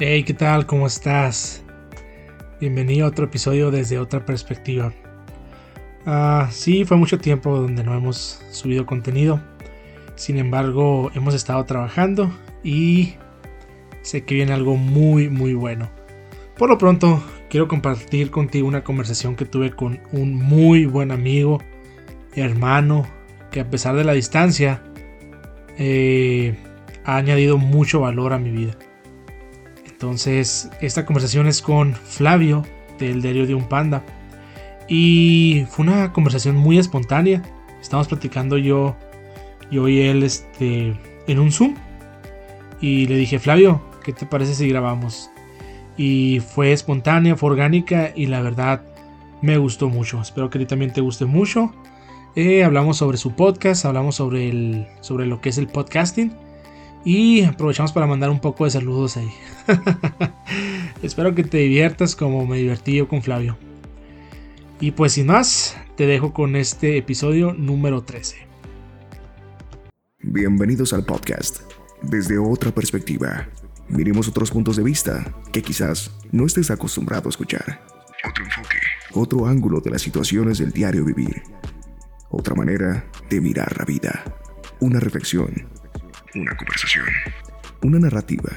Hey, ¿qué tal? ¿Cómo estás? Bienvenido a otro episodio desde otra perspectiva. Ah, sí, fue mucho tiempo donde no hemos subido contenido. Sin embargo, hemos estado trabajando y sé que viene algo muy, muy bueno. Por lo pronto, quiero compartir contigo una conversación que tuve con un muy buen amigo, hermano, que a pesar de la distancia, eh, ha añadido mucho valor a mi vida. Entonces, esta conversación es con Flavio, del diario de un panda. Y fue una conversación muy espontánea. Estamos platicando yo, yo y él este, en un Zoom. Y le dije, Flavio, ¿qué te parece si grabamos? Y fue espontánea, fue orgánica y la verdad me gustó mucho. Espero que a ti también te guste mucho. Eh, hablamos sobre su podcast, hablamos sobre, el, sobre lo que es el podcasting y aprovechamos para mandar un poco de saludos ahí. Espero que te diviertas como me divertí yo con Flavio. Y pues sin más, te dejo con este episodio número 13. Bienvenidos al podcast. Desde otra perspectiva, miremos otros puntos de vista que quizás no estés acostumbrado a escuchar. Otro enfoque. Otro ángulo de las situaciones del diario vivir. Otra manera de mirar la vida. Una reflexión una conversación, una narrativa.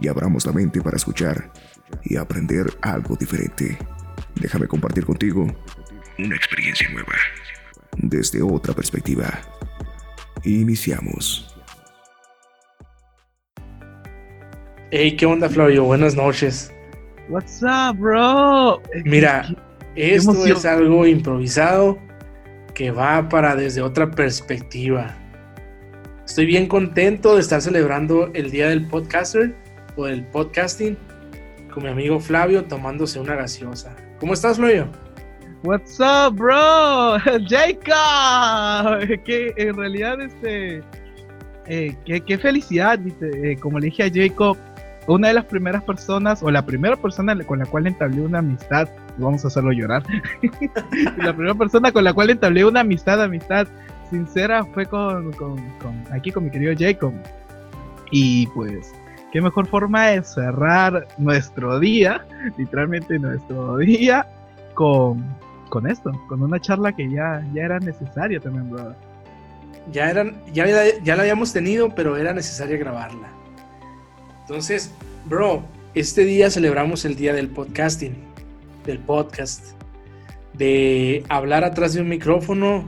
Y abramos la mente para escuchar y aprender algo diferente. Déjame compartir contigo una experiencia nueva, desde otra perspectiva. Iniciamos. Hey, ¿qué onda, Flavio? Buenas noches. What's up, bro? Mira, esto es algo improvisado que va para desde otra perspectiva. Estoy bien contento de estar celebrando el día del podcaster o del podcasting con mi amigo Flavio tomándose una gaseosa. ¿Cómo estás, Flavio? What's up, bro? Jacob. Que en realidad, este, eh, qué, felicidad, eh, como le dije a Jacob, una de las primeras personas, o la primera persona con la cual entablé una amistad, vamos a hacerlo llorar, la primera persona con la cual entablé una amistad, amistad sincera fue con, aquí con mi querido Jacob. Y pues, qué mejor forma de cerrar nuestro día, literalmente nuestro día, con, con esto, con una charla que ya, ya era necesaria también, brother. Ya, eran, ya, ya la habíamos tenido, pero era necesaria grabarla. Entonces, bro, este día celebramos el día del podcasting, del podcast, de hablar atrás de un micrófono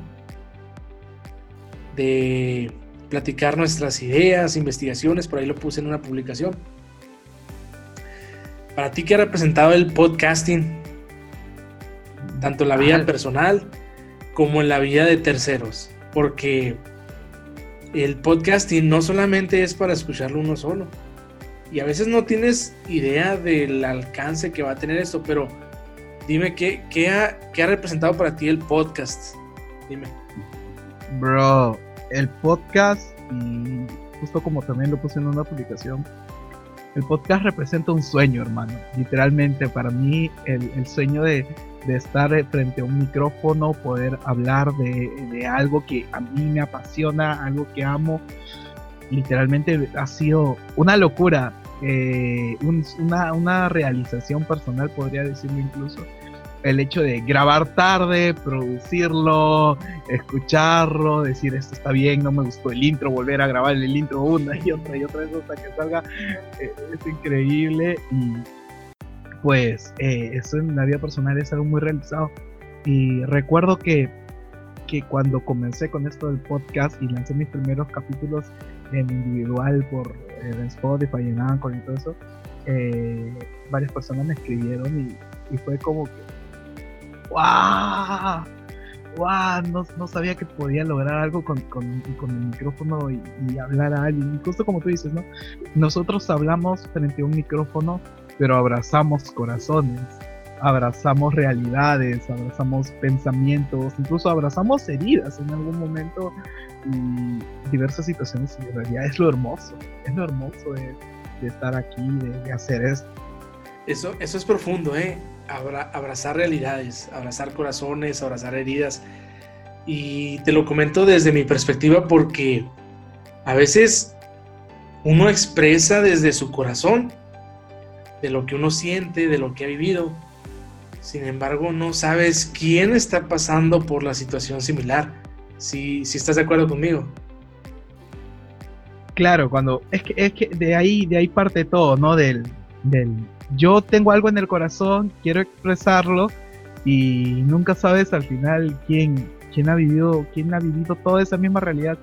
de platicar nuestras ideas, investigaciones, por ahí lo puse en una publicación. Para ti, ¿qué ha representado el podcasting? Tanto en la vida personal como en la vida de terceros. Porque el podcasting no solamente es para escucharlo uno solo. Y a veces no tienes idea del alcance que va a tener esto, pero dime qué, qué, ha, qué ha representado para ti el podcast. Dime. Bro, el podcast, y justo como también lo puse en una publicación, el podcast representa un sueño, hermano. Literalmente, para mí, el, sueño de, estar frente a un micrófono, poder hablar de, algo que a mí me apasiona, algo que amo, literalmente ha sido una locura, eh, una, una realización personal, podría decirlo incluso el hecho de grabar tarde, producirlo, escucharlo, decir esto está bien, no me gustó el intro, volver a grabar el intro una y otra y otra vez hasta que salga, eh, es increíble y pues eh, eso en la vida personal es algo muy realizado. Y recuerdo que, que cuando comencé con esto del podcast y lancé mis primeros capítulos en individual por eh, Spotify y en Anchor y todo eso, varias personas me escribieron y fue como que ¡Wow! ¡Wow! No, no, sabía que podía lograr algo con, con, el micrófono y, hablar a alguien. justo como tú dices, ¿no? Nosotros hablamos frente a un micrófono, pero abrazamos corazones, abrazamos realidades, abrazamos pensamientos, incluso abrazamos heridas en algún momento y diversas situaciones. Y en realidad es lo hermoso, es lo hermoso de, de estar aquí, de, de hacer esto. Eso, eso es profundo, ¿eh? Abrazar realidades, abrazar corazones, abrazar heridas. Y te lo comento desde mi perspectiva porque a veces uno expresa desde su corazón de lo que uno siente, de lo que ha vivido. Sin embargo, no sabes quién está pasando por la situación similar. Si, si estás de acuerdo conmigo. Claro, cuando es que es que de ahí de ahí parte todo, ¿no? Del del yo tengo algo en el corazón, quiero expresarlo y nunca sabes al final quién quién ha vivido quién ha vivido toda esa misma realidad.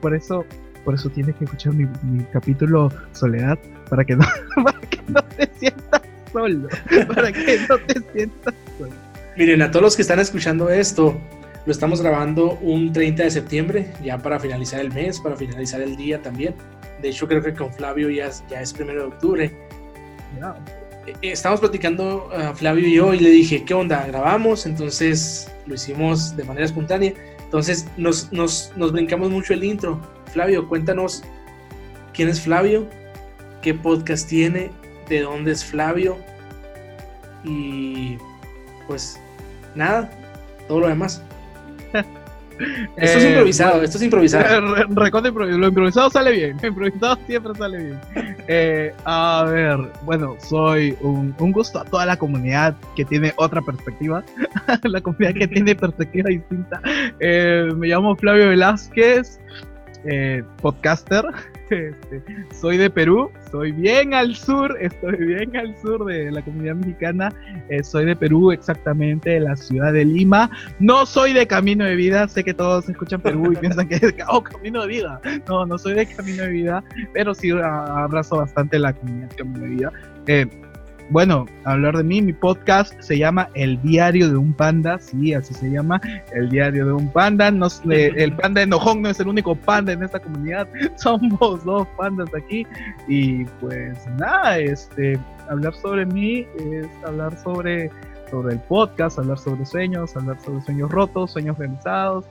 Por eso por eso tienes que escuchar mi, capítulo Soledad para que no para que no te sientas solo, para que no te sientas solo. Miren, a todos los que están escuchando esto, lo estamos grabando un 30 de septiembre, ya para finalizar el mes, para finalizar el día también. De hecho, creo que con Flavio ya, ya es primero de octubre. Eh, estamos platicando uh, Flavio y yo y le dije, ¿qué onda? ¿Grabamos? Entonces lo hicimos de manera espontánea. Entonces nos, nos, nos brincamos mucho el intro. Flavio, cuéntanos quién es Flavio, qué podcast tiene, de dónde es Flavio y pues nada, todo lo demás. Esto es eh, improvisado, esto es improvisado. Lo improvisado sale bien, lo improvisado siempre sale bien. Eh, a ver, bueno, soy un, gusto a toda la comunidad que tiene otra perspectiva, la comunidad que tiene perspectiva distinta. Eh, me llamo Flavio Velázquez, podcaster. Este, soy de Perú, soy bien al sur, estoy bien al sur de la comunidad mexicana. Eh, soy de Perú, exactamente, de la ciudad de Lima. No soy de Camino de Vida, sé que todos escuchan Perú y piensan que es oh, Camino de Vida. No, no soy de Camino de Vida, pero sí abrazo bastante la comunidad Camino de Vida. Eh, bueno, hablar de mí, mi podcast se llama El Diario de un Panda, sí, así se llama, El Diario de un Panda. No, eh, el panda enojón no es el único panda en esta comunidad, somos dos pandas aquí. Y pues nada, este, hablar sobre mí es hablar sobre, sobre el podcast, hablar sobre sueños, hablar sobre sueños rotos, sueños realizados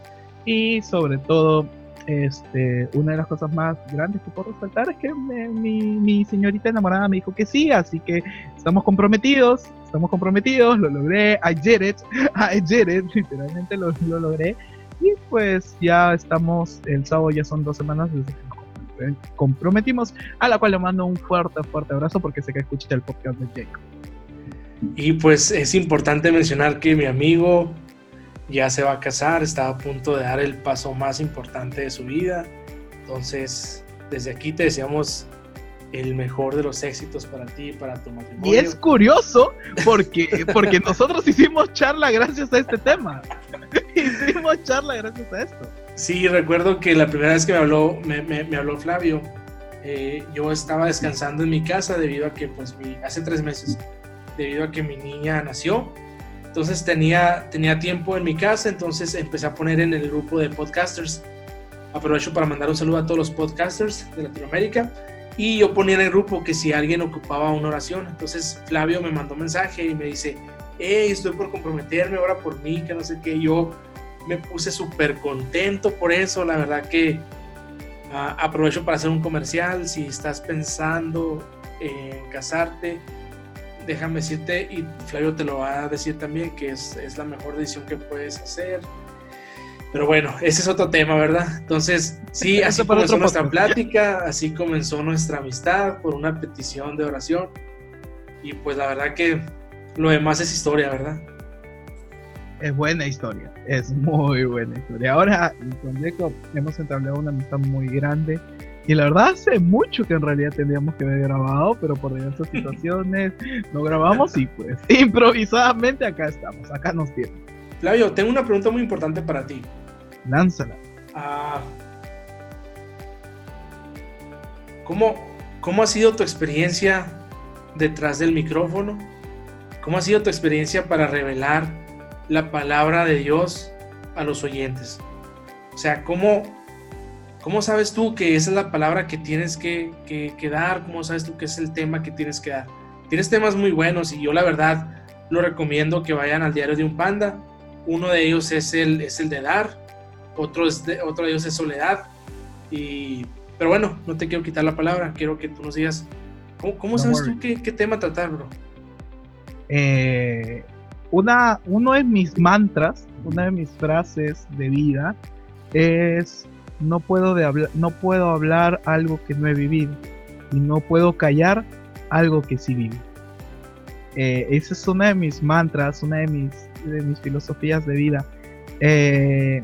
y sobre todo este, una de las cosas más grandes que puedo resaltar es que mi, señorita enamorada me dijo que sí, así que estamos comprometidos, estamos comprometidos, lo logré, I did it, I did it, literalmente lo, logré. Y pues ya estamos, el sábado ya son dos semanas desde que nos comprometimos, a la cual le mando un fuerte, fuerte abrazo porque sé que escucha el podcast de Jake. Y pues es importante mencionar que mi amigo ya se va a casar, está a punto de dar el paso más importante de su vida. Entonces, desde aquí te deseamos el mejor de los éxitos para ti y para tu matrimonio. Y es curioso porque, porque nosotros hicimos charla gracias a este tema. hicimos charla gracias a esto. Sí, recuerdo que la primera vez que me habló, me, habló Flavio, eh, yo estaba descansando en mi casa debido a que, pues, mi, hace tres meses, debido a que mi niña nació entonces tenía, tenía tiempo en mi casa, entonces empecé a poner en el grupo de podcasters. Aprovecho para mandar un saludo a todos los podcasters de Latinoamérica. Y yo ponía en el grupo que si alguien ocupaba una oración, entonces Flavio me mandó un mensaje y me dice, hey, estoy por comprometerme ahora por mí, que no sé qué. Yo me puse súper contento por eso. La verdad que ah, aprovecho para hacer un comercial. Si estás pensando en casarte, déjame decirte, y Flavio te lo va a decir también, que es, la mejor decisión que puedes hacer. Pero bueno, ese es otro tema, ¿verdad? Entonces, sí, así comenzó nuestra plática, así comenzó nuestra amistad por una petición de oración. Y pues la verdad que lo demás es historia, ¿verdad? Es buena historia, es muy buena historia. Ahora, con Jacob hemos entablado una amistad muy grande y la verdad hace mucho que en realidad tendríamos que haber grabado, pero por diversas situaciones no grabamos y pues improvisadamente acá estamos, acá nos tienen. Flavio, tengo una pregunta muy importante para ti. Lánzala. Ah, ¿cómo, ¿Cómo ha sido tu experiencia detrás del micrófono? ¿Cómo ha sido tu experiencia para revelar la palabra de Dios a los oyentes? O sea, ¿cómo, ¿Cómo sabes tú que esa es la palabra que tienes que, dar? ¿Cómo sabes tú que es el tema que tienes que dar? Tienes temas muy buenos y yo la verdad lo recomiendo que vayan al diario de un panda. Uno de ellos es el, es el de dar, otro, es de, otro de ellos es soledad. Y, pero bueno, no te quiero quitar la palabra, quiero que tú nos digas, ¿cómo, sabes tú qué, tema tratar, bro? Eh, una, uno de mis mantras, una de mis frases de vida es no puedo, de no puedo hablar algo que no he vivido y no puedo callar algo que sí vivo. eh, esa es una de mis mantras, una de mis, de mis filosofías de vida. Eh,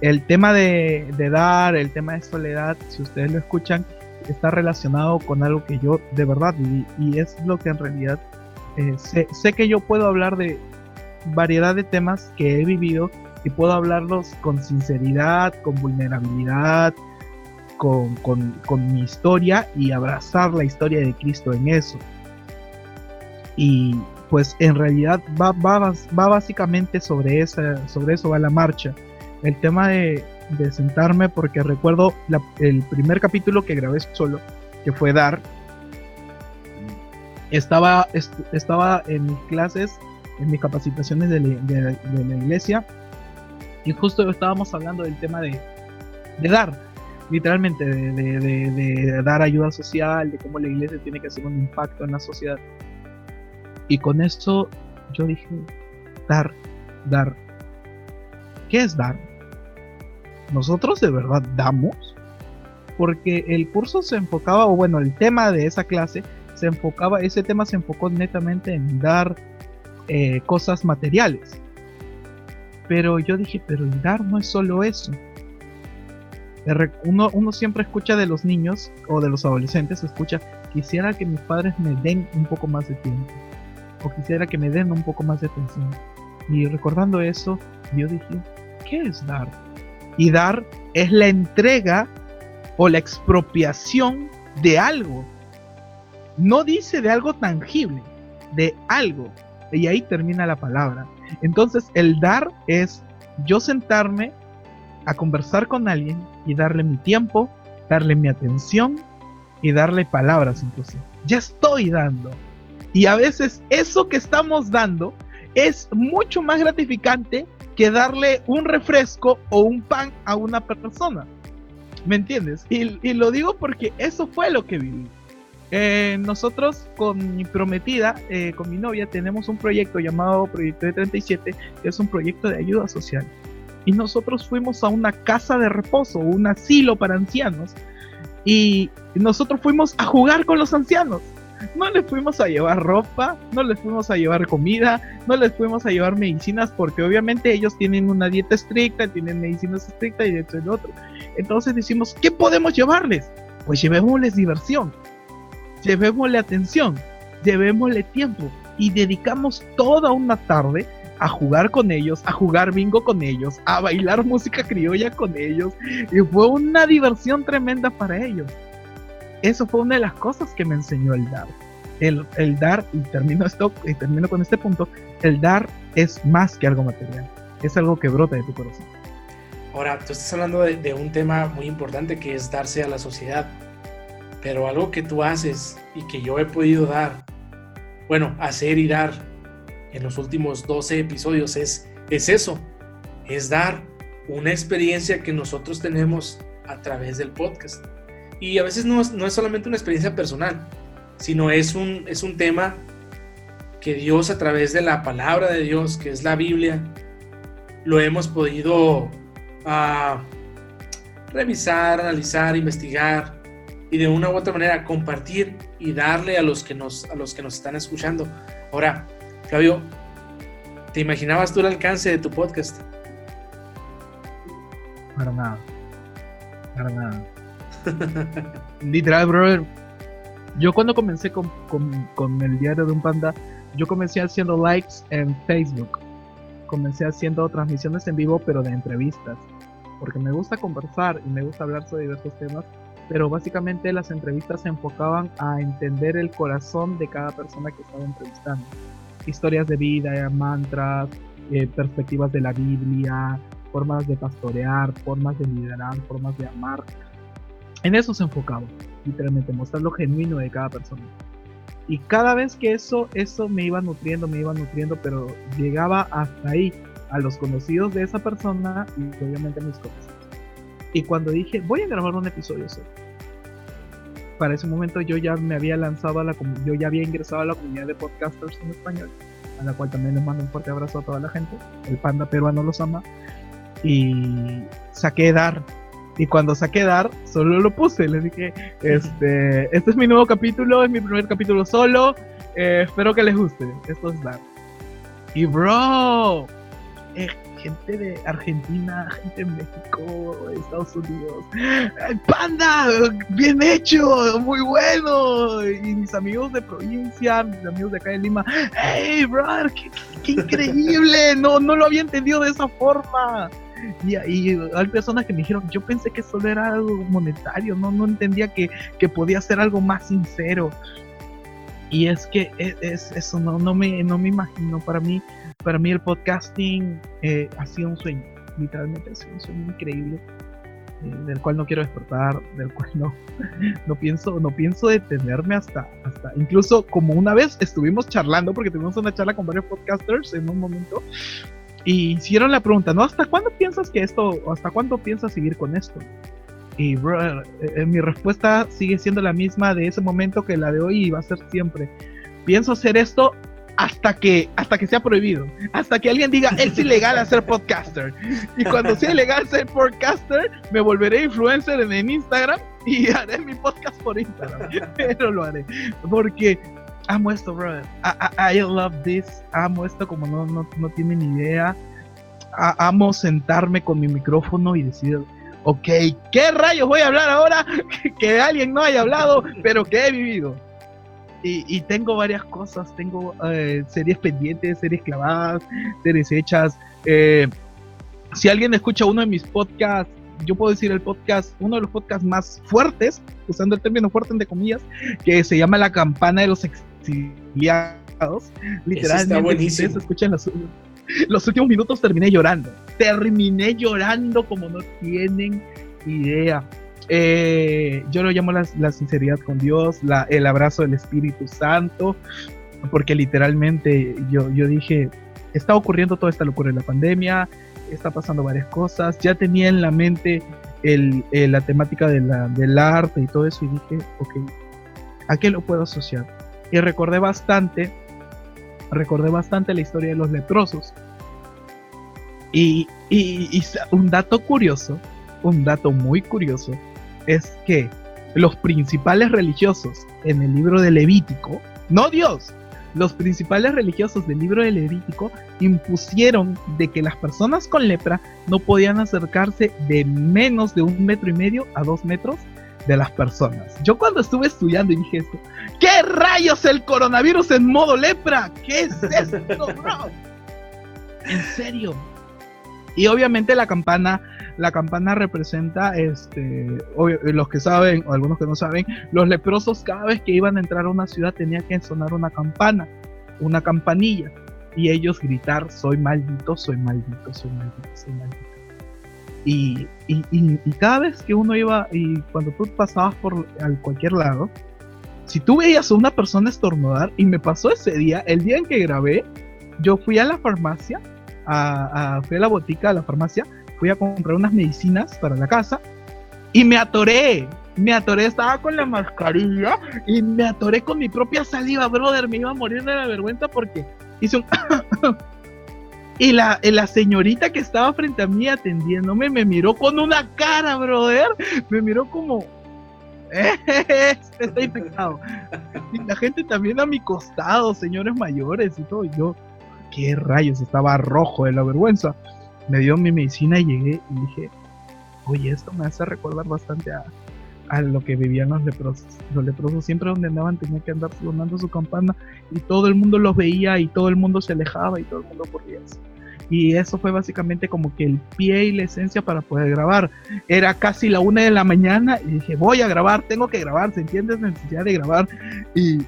el tema de, dar, el tema de soledad, si ustedes lo escuchan, está relacionado con algo que yo de verdad viví y es lo que en realidad eh, sé, sé, que yo puedo hablar de variedad de temas que he vivido y puedo hablarlos con sinceridad, con vulnerabilidad, con, con, mi historia y abrazar la historia de Cristo en eso. Y pues en realidad va, va, va básicamente sobre, esa, sobre eso va la marcha. El tema de, sentarme porque recuerdo el primer capítulo que grabé solo, que fue Dar. Estaba, estaba en mis clases, en mis capacitaciones de, la iglesia, y justo estábamos hablando del tema de, dar, literalmente, de, dar ayuda social, de cómo la iglesia tiene que hacer un impacto en la sociedad. Y con esto yo dije, dar, dar. ¿Qué es dar? ¿Nosotros de verdad damos? Porque el curso se enfocaba, o bueno, el tema de esa clase se enfocaba, ese tema se enfocó netamente en dar eh, cosas materiales. Pero yo dije, pero el dar no es solo eso. Uno, uno siempre escucha de los niños o de los adolescentes, escucha, quisiera que mis padres me den un poco más de tiempo o quisiera que me den un poco más de atención. Y recordando eso, yo dije, ¿qué es dar? Y dar es la entrega o la expropiación de algo. No dice de algo tangible, de algo. Y ahí termina la palabra. Entonces el dar es yo sentarme a conversar con alguien y darle mi tiempo, darle mi atención y darle palabras incluso. Ya estoy dando. Y a veces eso que estamos dando es mucho más gratificante que darle un refresco o un pan a una persona. ¿Me entiendes? Y, lo digo porque eso fue lo que viví. Eh, nosotros con mi prometida, eh, con mi novia, tenemos un proyecto llamado Proyecto de 37, que es un proyecto de ayuda social. Y nosotros fuimos a una casa de reposo, un asilo para ancianos, y nosotros fuimos a jugar con los ancianos no les fuimos a llevar ropa, no les fuimos a llevar comida, no les fuimos a llevar medicinas porque obviamente ellos tienen una dieta estricta, tienen medicinas estrictas y esto y lo otro. Entonces decimos, ¿qué podemos llevarles? Pues llevémosles diversión, llevémosle atención, llevémosle tiempo y dedicamos toda una tarde a jugar con ellos, a jugar bingo con ellos, a bailar música criolla con ellos y fue una diversión tremenda para ellos eso fue una de las cosas que me enseñó el dar. El, dar, y termino, esto, termino con este punto, el dar es más que algo material, es algo que brota de tu corazón. Ahora, tú estás hablando de, de un tema muy importante que es darse a la sociedad, pero algo que tú haces y que yo he podido dar, bueno, hacer y dar en los últimos 12 episodios es, es eso, es dar una experiencia que nosotros tenemos a través del podcast. Y a veces no, no es solamente una experiencia personal, sino es un, es un tema que Dios a través de la palabra de Dios, que es la Biblia, lo hemos podido uh, revisar, analizar, investigar y de una u otra manera compartir y darle a los que nos, a los que nos están escuchando. Ahora, Flavio, ¿te imaginabas tú el alcance de tu podcast? Para nada. Para nada. Literal, brother. Yo cuando comencé con, el diario de un panda, yo comencé haciendo likes en Facebook. Comencé haciendo transmisiones en vivo, pero de entrevistas. Porque me gusta conversar y me gusta hablar sobre diversos temas. Pero básicamente las entrevistas se enfocaban a entender el corazón de cada persona que estaba entrevistando. Historias de vida, mantras, eh, perspectivas de la Biblia, formas de pastorear, formas de liderar, formas de amar en eso se enfocaba, literalmente, mostrar lo genuino de cada persona. Y cada vez que eso, eso me iba nutriendo, me iba nutriendo, pero llegaba hasta ahí, a los conocidos de esa persona y obviamente a mis conocidos. Y cuando dije, voy a grabar un episodio solo, para ese momento yo ya me había lanzado a la yo ya había ingresado a la comunidad de podcasters en español, a la cual también les mando un fuerte abrazo a toda la gente. El panda peruano los ama. Y saqué Dar Y cuando saqué Dar, solo lo puse. Le dije, este, este es mi nuevo capítulo, es mi primer capítulo solo. Eh, espero que les guste. Esto es Dar. Y bro, eh, gente de Argentina, gente de México, Estados Unidos. ¡Panda! ¡Bien hecho! ¡Muy bueno! Y mis amigos de provincia, mis amigos de acá de Lima. ¡Hey, brother! ¡Qué, increíble! No, no lo había entendido de esa forma. Y, hay personas que me dijeron, yo pensé que solo era algo monetario, no, no entendía que, que podía ser algo más sincero. Y es que e, es, eso no, no, me, no me imagino. Para mí, para mí el podcasting eh, ha sido un sueño, literalmente ha sido un sueño increíble, eh, del cual no quiero despertar, del cual no, no pienso, no pienso detenerme hasta, hasta, incluso como una vez estuvimos charlando, porque tuvimos una charla con varios podcasters en un momento, y hicieron la pregunta, ¿no? ¿Hasta cuándo piensas que esto, hasta cuándo piensas seguir con esto? Y bro, eh, mi respuesta sigue siendo la misma de ese momento que la de hoy y va a ser siempre. Pienso hacer esto hasta que, hasta que sea prohibido, hasta que alguien diga es ilegal hacer podcaster. Y cuando sea ilegal ser podcaster, me volveré influencer en, Instagram y haré mi podcast por Instagram. Pero lo haré. Porque amo esto, brother. I, love this. Amo esto como no, no, no tienen idea. amo sentarme con mi micrófono y decir, ok, ¿qué rayos voy a hablar ahora que alguien no haya hablado, pero que he vivido? Y, tengo varias cosas, tengo eh, series pendientes, series clavadas, series hechas. Eh, si alguien escucha uno de mis podcasts, yo puedo decir el podcast, uno de los podcasts más fuertes, usando el término fuerte entre comillas, que se llama La Campana de los Exiliados. Literalmente, si ustedes escuchan los, los últimos minutos terminé llorando. Terminé llorando como no tienen idea. Eh, yo lo llamo la, sinceridad con Dios, el abrazo del Espíritu Santo, porque literalmente yo, yo dije, está ocurriendo toda esta locura en la pandemia, está pasando varias cosas, ya tenía en la mente el, la temática de del arte y todo eso y dije, ok, ¿a qué lo puedo asociar? Y recordé bastante, recordé bastante la historia de los leprosos. y un dato curioso, un dato muy curioso, es que los principales religiosos en el libro de Levítico, no Dios, los principales religiosos del libro de Levítico impusieron de que las personas con lepra no podían acercarse de menos de un metro y medio a dos metros de las personas. Yo cuando estuve estudiando y dije esto, ¿qué rayos el coronavirus en modo lepra? ¿Qué es esto, bro? En serio. Y obviamente la campana la campana representa, este, los que saben o algunos que no saben, los leprosos cada vez que iban a entrar a una ciudad tenía que sonar una campana, una campanilla, y ellos gritar, soy maldito, soy maldito, soy maldito, soy maldito. Y, y, cada vez que uno iba, y cuando tú pasabas por cualquier lado, si tú veías a una persona estornudar, y me pasó ese día, el día en que grabé, yo fui a la farmacia, a, a, fui a la botica, a la farmacia, fui a comprar unas medicinas para la casa y me atoré. Me atoré, estaba con la mascarilla y me atoré con mi propia saliva, brother. Me iba a morir de la vergüenza porque hice un. y la, la señorita que estaba frente a mí atendiéndome me miró con una cara, brother. Me miró como. está infectado. Y la gente también a mi costado, señores mayores y todo. Y yo, qué rayos, estaba rojo de la vergüenza me dio mi medicina y llegué y dije, oye, esto me hace recordar bastante a, lo que vivían los leprosos. Los leprosos siempre donde andaban tenían que andar sonando su campana y todo el mundo los veía y todo el mundo se alejaba y todo el mundo corría Y eso fue básicamente como que el pie y la esencia para poder grabar. Era casi la una de la mañana y dije, voy a grabar, tengo que grabar, ¿se entiende? La necesidad de grabar. Y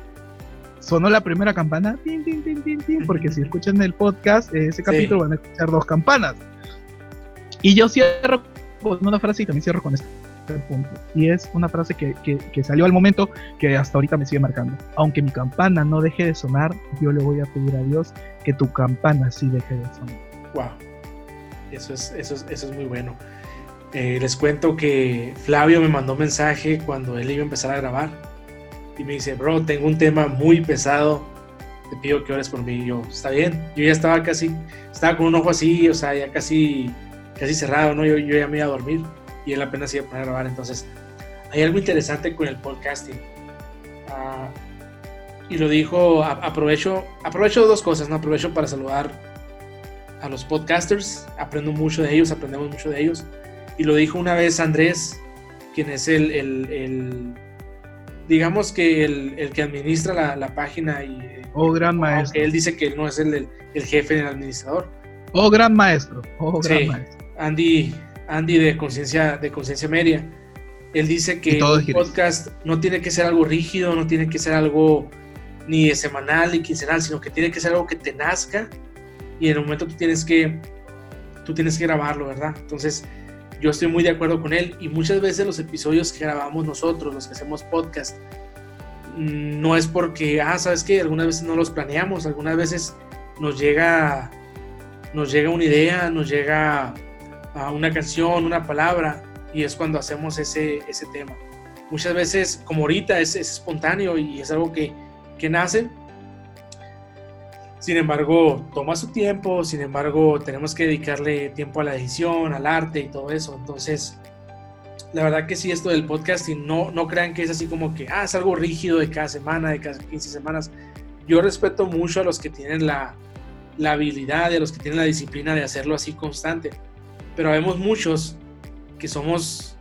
sonó la primera campana, porque si escuchan el podcast, ese capítulo van a escuchar dos campanas. Y yo cierro con una frase y también cierro con este punto. Y es una frase que, que, salió al momento que hasta ahorita me sigue marcando. Aunque mi campana no deje de sonar, yo le voy a pedir a Dios que tu campana sí deje de sonar. Wow. Eso es, eso es, eso es muy bueno. Eh, les cuento que Flavio me mandó un mensaje cuando él iba a empezar a grabar y me dice, bro, tengo un tema muy pesado, te pido que ores por mí. Y yo, está bien, yo ya estaba casi, estaba con un ojo así, o sea, ya casi, casi cerrado, ¿no? Yo, yo ya me iba a dormir. y él apenas iba a poner a grabar. Entonces, hay algo interesante con el podcasting. Ah, y lo dijo, aprovecho, aprovecho dos cosas, ¿no? Aprovecho para saludar a los podcasters, aprendo mucho de ellos, aprendemos mucho de ellos. Y lo dijo una vez Andrés, quien es el, el, digamos que el, que administra la, la página y... Oh, gran maestro. él dice que no es el, el jefe del administrador. Oh, gran maestro. Oh, gran maestro. Andy, Andy de conciencia de conciencia media. Él dice que el podcast no tiene que ser algo rígido, no tiene que ser algo ni semanal ni quincenal, sino que tiene que ser algo que te nazca y en el momento tú tienes que tú tienes que grabarlo, ¿verdad? Entonces, yo estoy muy de acuerdo con él y muchas veces los episodios que grabamos nosotros, los que hacemos podcast, mm, no es porque, ah, sabes que algunas veces no los planeamos, algunas veces nos llega, nos llega una idea, nos llega a una canción, una palabra y es cuando hacemos ese, ese tema. Muchas veces, como ahorita, es, es espontáneo y es algo que, que nace. Sin embargo, toma su tiempo, sin embargo, tenemos que dedicarle tiempo a la edición, al arte y todo eso. Entonces, la verdad que sí, esto del podcasting, no, no crean que es así como que, ah, es algo rígido de cada semana, de cada 15 semanas. Yo respeto mucho a los que tienen la, la habilidad a los que tienen la disciplina de hacerlo así constante. Pero vemos muchos que somos,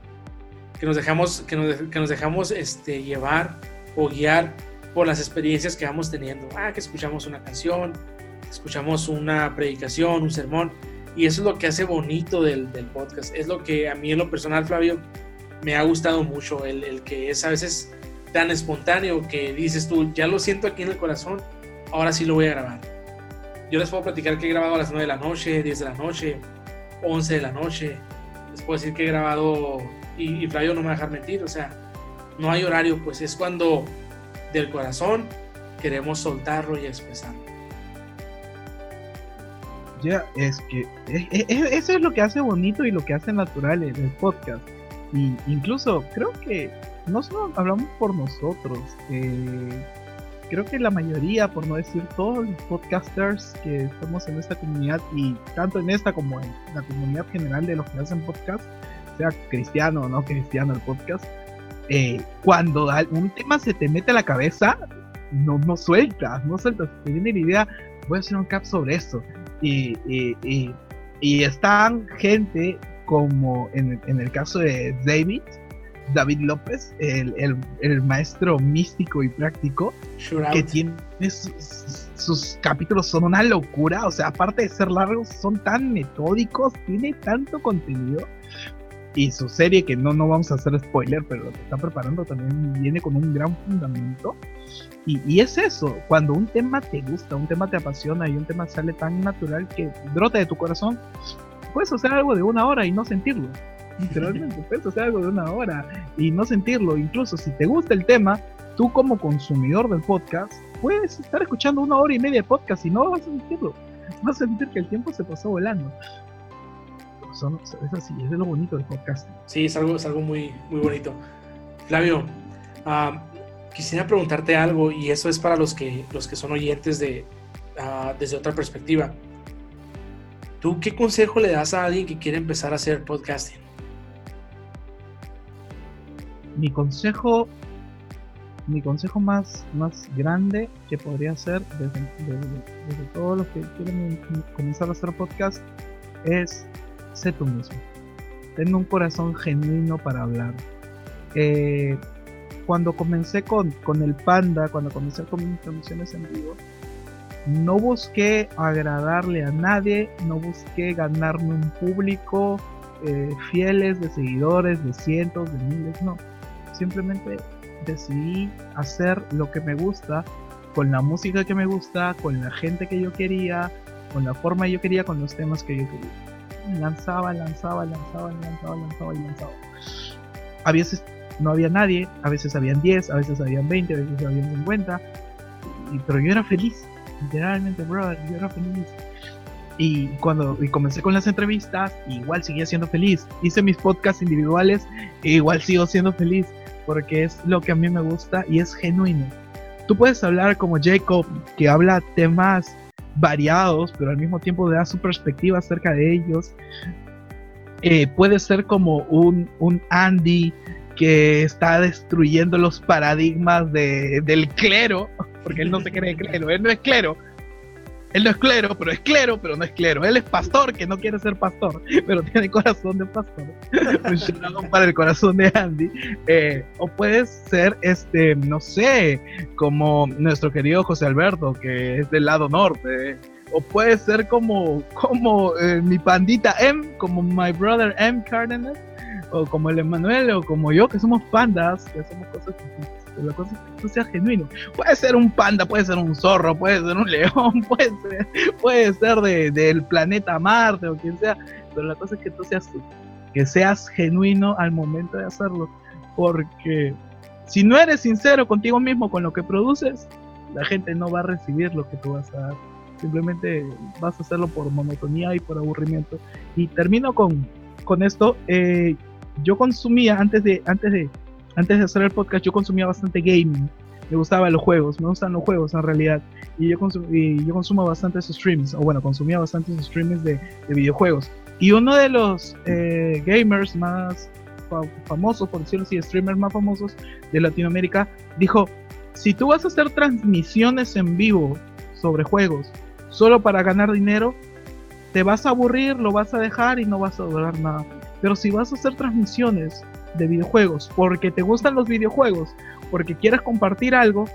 que nos dejamos, que nos, que nos dejamos este, llevar o guiar por las experiencias que vamos teniendo. Ah, que escuchamos una canción, escuchamos una predicación, un sermón, y eso es lo que hace bonito del, del podcast. Es lo que a mí en lo personal, Flavio, me ha gustado mucho, el, el, que es a veces tan espontáneo que dices tú, ya lo siento aquí en el corazón, ahora sí lo voy a grabar. Yo les puedo platicar que he grabado a las 9 de la noche, 10 de la noche, 11 de la noche. Les puedo decir que he grabado, y, y Flavio no me va a dejar mentir, o sea, no hay horario, pues es cuando del corazón, queremos soltarlo y expresarlo. Ya, es que eso es lo que hace bonito y lo que hace natural el, el podcast. Y incluso creo que no solo hablamos por nosotros, eh, creo que la mayoría, por no decir todos los podcasters que estamos en esta comunidad y tanto en esta como en la comunidad general de los que hacen podcast, sea cristiano o no cristiano el podcast, eh, cuando un tema se te mete a la cabeza, no, no sueltas, no sueltas. Te viene la idea, voy a hacer un cap sobre esto. Y, y, y, están gente como en, en, el caso de David, David López, el, el, el maestro místico y práctico, que tiene sus, sus, capítulos son una locura, o sea, aparte de ser largos, son tan metódicos, tiene tanto contenido y su serie, que no, no vamos a hacer spoiler, pero lo que está preparando también viene con un gran fundamento. Y, y, es eso, cuando un tema te gusta, un tema te apasiona y un tema sale tan natural que brota de tu corazón, puedes hacer algo de una hora y no sentirlo. Literalmente, puedes hacer algo de una hora y no sentirlo. Incluso si te gusta el tema, tú como consumidor del podcast, puedes estar escuchando una hora y media de podcast y no vas a sentirlo. Vas a sentir que el tiempo se pasó volando es así, es de lo bonito del podcast. Sí, es algo, es algo muy, muy bonito. Flavio, uh, quisiera preguntarte algo y eso es para los que, los que son oyentes de, uh, desde otra perspectiva. ¿Tú qué consejo le das a alguien que quiere empezar a hacer podcasting? Mi consejo, mi consejo más, más grande que podría ser desde, desde, desde todos los que quieren comenzar a hacer podcast es sé tú mismo. Ten un corazón genuino para hablar. Eh, cuando comencé con, con el Panda, cuando comencé con mis transmisiones en vivo, no busqué agradarle a nadie, no busqué ganarme un público eh, fieles de seguidores, de cientos, de miles, no. Simplemente decidí hacer lo que me gusta, con la música que me gusta, con la gente que yo quería, con la forma que yo quería, con los temas que yo quería lanzaba, lanzaba, lanzaba, lanzaba, lanzaba y lanzaba. A veces no había nadie, a veces habían 10, a veces habían 20, a veces habían 50, y, pero yo era feliz, literalmente, brother, yo era feliz. Y cuando y comencé con las entrevistas, igual seguía siendo feliz. Hice mis podcasts individuales, e igual sigo siendo feliz, porque es lo que a mí me gusta y es genuino. Tú puedes hablar como Jacob, que habla temas variados, pero al mismo tiempo da su perspectiva acerca de ellos. Eh, puede ser como un, un Andy que está destruyendo los paradigmas de, del clero, porque él no se cree clero, él no es clero, él no es clero, pero es clero, pero no es clero. Él es pastor, que no quiere ser pastor, pero tiene corazón de pastor. para el corazón de Andy. Eh, o puedes ser, este, no sé, como nuestro querido José Alberto, que es del lado norte. O puede ser como, como eh, mi pandita M, como my brother M. Cárdenas. O como el Emanuel, o como yo, que somos pandas, que hacemos cosas la cosa es que tú seas genuino. Puede ser un panda, puede ser un zorro, puede ser un león, puede ser, puede ser de, del planeta Marte o quien sea, pero la cosa es que tú seas tú, que seas genuino al momento de hacerlo, porque si no eres sincero contigo mismo con lo que produces, la gente no va a recibir lo que tú vas a dar. Simplemente vas a hacerlo por monotonía y por aburrimiento. Y termino con, con esto. Eh, yo consumía antes de, antes de, antes de hacer el podcast yo consumía bastante gaming. Me gustaban los juegos, me gustan los juegos en realidad. Y yo, y yo consumo bastantes streams, o bueno, consumía bastantes streams de, videojuegos. Y uno de los eh, gamers más famosos, por decirlo así, streamers más famosos de Latinoamérica, dijo, si tú vas a hacer transmisiones en vivo sobre juegos solo para ganar dinero, te vas a aburrir, lo vas a dejar y no vas a lograr nada. Pero si vas a hacer transmisiones de videojuegos, porque te gustan los videojuegos, porque quieres compartir algo,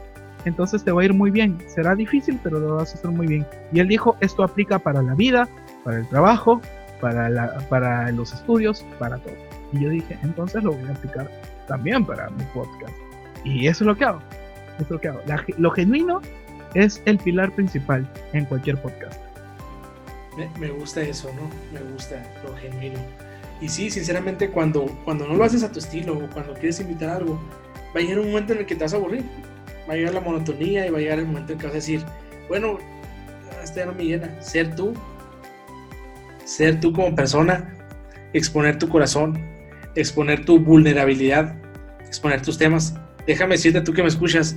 entonces te va a ir muy bien. Será difícil, pero lo vas a hacer muy bien. Y él dijo, esto aplica para la vida, para el trabajo, para, la, para los estudios, para todo. Y yo dije, entonces lo voy a aplicar también para mi podcast. Y eso es lo que hago. Eso es lo que hago. lo genuino es el pilar principal en cualquier podcast. Me, me gusta eso, ¿no? Me gusta lo genuino. Y sí, sinceramente, cuando, cuando no lo haces a tu estilo o cuando quieres invitar algo, va a llegar un momento en el que te vas a aburrir. Va a llegar la monotonía y va a llegar el momento en que vas a decir, bueno, este ya no me llena. Ser tú, ser tú como persona, exponer tu corazón, exponer tu vulnerabilidad, exponer tus temas. Déjame decirte tú que me escuchas,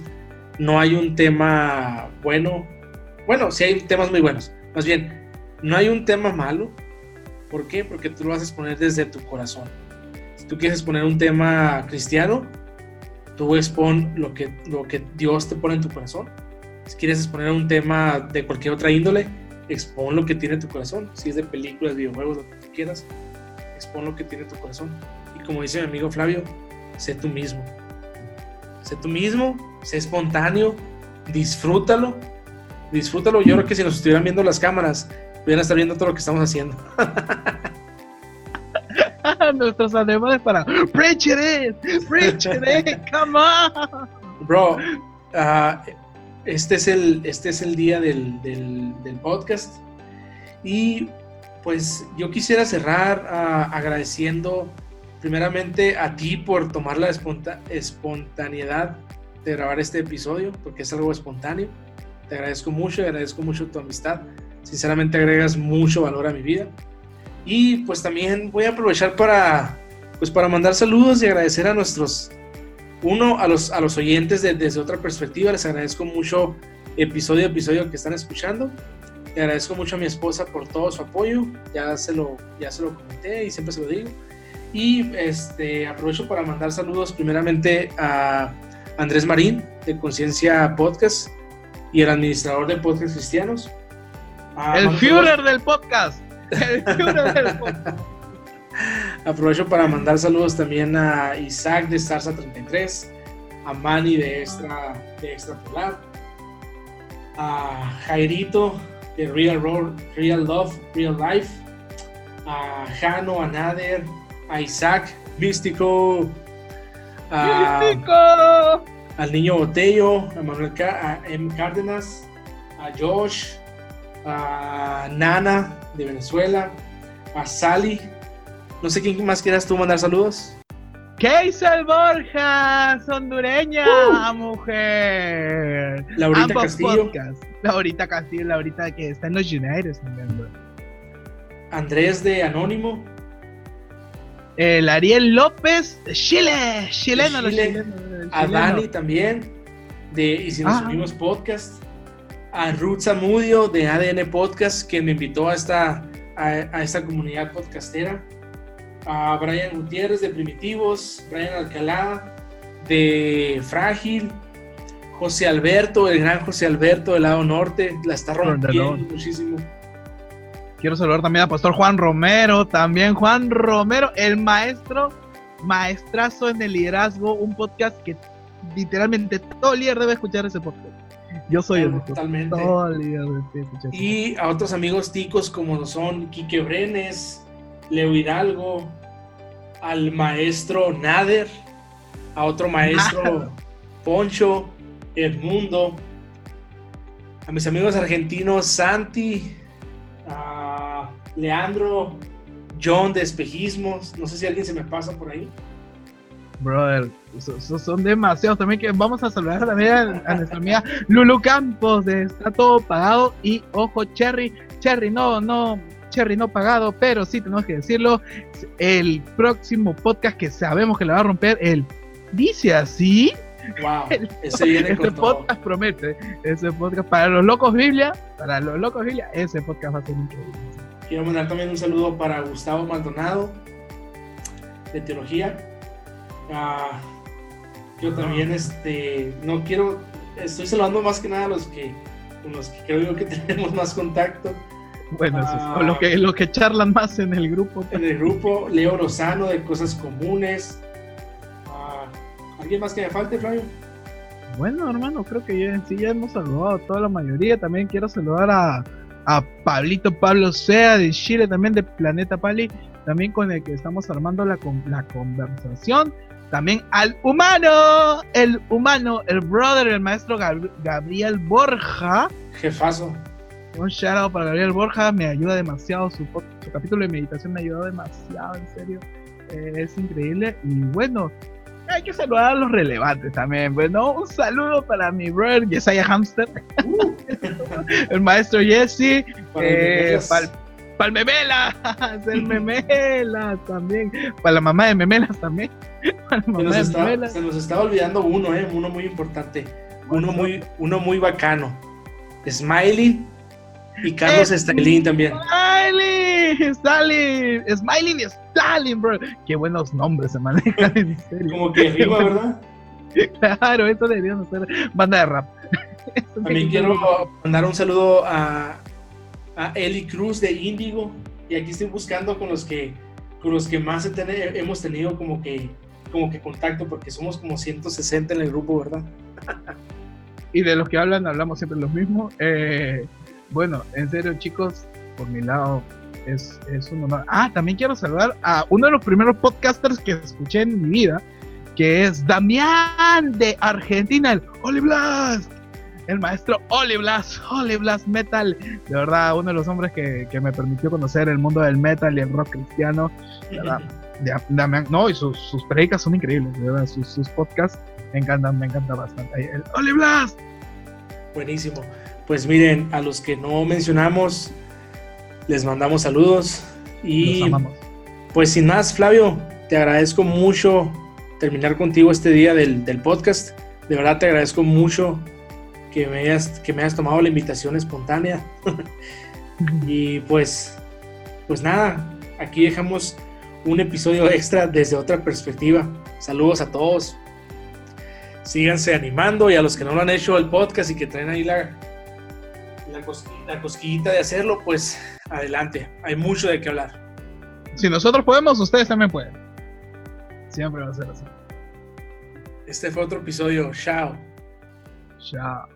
no hay un tema bueno. Bueno, sí hay temas muy buenos. Más bien, no hay un tema malo ¿Por qué? Porque tú lo vas a exponer desde tu corazón. Si tú quieres exponer un tema cristiano, tú expon lo que, lo que Dios te pone en tu corazón. Si quieres exponer un tema de cualquier otra índole, expon lo que tiene tu corazón. Si es de películas, videojuegos, lo que tú quieras, expon lo que tiene tu corazón. Y como dice mi amigo Flavio, sé tú mismo. Sé tú mismo, sé espontáneo, disfrútalo. Disfrútalo. Yo creo que si nos estuvieran viendo las cámaras, a estar viendo todo lo que estamos haciendo. Nuestros alemanes para Preach it, preach it, come on. Bro, ah, este, es el, este es el día del, del, podcast. Y pues yo quisiera cerrar ah, agradeciendo primeramente a ti por tomar la espontaneidad de grabar este episodio, porque es algo espontáneo. Te agradezco mucho, agradezco mucho tu amistad. Sinceramente agregas mucho valor a mi vida. Y pues también voy a aprovechar para, pues para mandar saludos y agradecer a nuestros, uno, a los, a los oyentes desde otra perspectiva. Les agradezco mucho episodio a episodio que están escuchando. Le agradezco mucho a mi esposa por todo su apoyo. Ya se lo, ya se lo comenté y siempre se lo digo. Y este, aprovecho para mandar saludos primeramente a Andrés Marín de Conciencia Podcast y el administrador de Podcast Cristianos. Ah, el Führer del podcast. El Führer del podcast. Aprovecho para mandar saludos también a Isaac de Starsa 33, a Manny de Extra, de Extra Polar, a Jairito de Real, Real Love, Real Life, a Jano, a Nader, a Isaac, Místico, ¡Místico! al niño Botello, a Manuel a M. Cárdenas, a Josh, a Nana de Venezuela, a Sally. No sé quién más quieras tú mandar saludos. Keisel Borja, hondureña, uh. mujer. Laurita Castillo. Laurita Castillo, Laurita que está en los United también, Andrés de Anónimo. El Ariel López Chile, chileno, Chile. A Dani también, de Y si nos ah. unimos podcast a Ruth Zamudio de ADN Podcast, que me invitó a esta, a, esta comunidad podcastera. a Brian Gutiérrez de Primitivos, Brian Alcalá de Frágil, José Alberto, el gran José Alberto del lado norte, la está rompiendo muchísimo. Quiero saludar también a Pastor Juan Romero, también Juan Romero, el maestro, maestrazo en el liderazgo, un podcast que literalmente todo líder debe escuchar ese podcast. Yo soy el totalmente. Y a otros amigos ticos como son Quique Brenes, Leo Hidalgo, al maestro Nader, a otro maestro Poncho, Edmundo, a mis amigos argentinos Santi, a Leandro, John de Espejismos, no sé si alguien se me pasa por ahí. Brother, son demasiados también que vamos a saludar también a, nuestra amiga Lulu Campos de Está Todo Pagado y ojo Cherry, Cherry no, no, Cherry no pagado, pero sí tenemos que decirlo, el próximo podcast que sabemos que le va a romper, el dice así. Wow, ese viene este podcast promete, ese podcast para los locos Biblia, para los locos Biblia, ese podcast va a ser increíble. Quiero mandar también un saludo para Gustavo Maldonado de teología. Ah, yo también, este, no quiero, estoy saludando más que nada a los que con los que creo que tenemos más contacto. Bueno, ah, lo que, lo que charlan más en el grupo. En el grupo, Leo Lozano de Cosas Comunes. Ah, ¿Alguien más que me falte, Flavio? Bueno, hermano, creo que ya, sí ya hemos saludado a toda la mayoría. También quiero saludar a, a Pablito Pablo Sea de Chile, también de Planeta Pali, también con el que estamos armando la, la conversación. También al humano, el humano, el brother, el maestro Gabriel Borja. Jefazo un shout out para Gabriel Borja, me ayuda demasiado, su, capítulo de meditación me ayudó demasiado, en serio, eh, es increíble. Y bueno, hay que saludar a los relevantes también. Bueno, un saludo para mi brother Yesaya Hamster, el maestro Jesse, para eh, el Memela, el Memela también, para la mamá de Memelas también. se, nos estaba olvidando uno, eh, uno muy importante, uno muy, uno muy bacano. Smiley y Carlos Stalin también. Smiley, Stalin, Smiley y Stalin, bro. Qué buenos nombres se manejan, en serio. Como que rima, ¿verdad? Claro, esto debería ser banda de rap. También quiero mandar un saludo a, a Eli Cruz de Índigo. Y aquí estoy buscando con los que, con los que más hemos tenido como que, como que contacto, porque somos como 160 en el grupo, ¿verdad? y de los que hablan, hablamos siempre los mismos. Eh, bueno, en serio, chicos, por mi lado, es, es un honor. Ah, también quiero saludar a uno de los primeros podcasters que escuché en mi vida, que es Damián de Argentina, el Oli Blast. El maestro Oli Blast, Oli Blast Metal. De verdad, uno de los hombres que, que me permitió conocer el mundo del metal y el rock cristiano. De verdad, no, y sus, sus predicas son increíbles, de verdad, sus, sus podcasts me encantan, me encanta bastante. El Oli Blast. Buenísimo. Pues miren, a los que no mencionamos, les mandamos saludos y pues sin más, Flavio, te agradezco mucho terminar contigo este día del, podcast. De verdad te agradezco mucho que me hayas, que me hayas tomado la invitación espontánea. y pues, pues nada, aquí dejamos un episodio extra desde otra perspectiva. Saludos a todos. Síganse animando y a los que no lo han hecho el podcast y que traen ahí la, la, cosquillita, de hacerlo, pues adelante. Hay mucho de qué hablar. Si nosotros podemos, ustedes también pueden. Siempre va a ser así. Este fue otro episodio. Chao. Chao.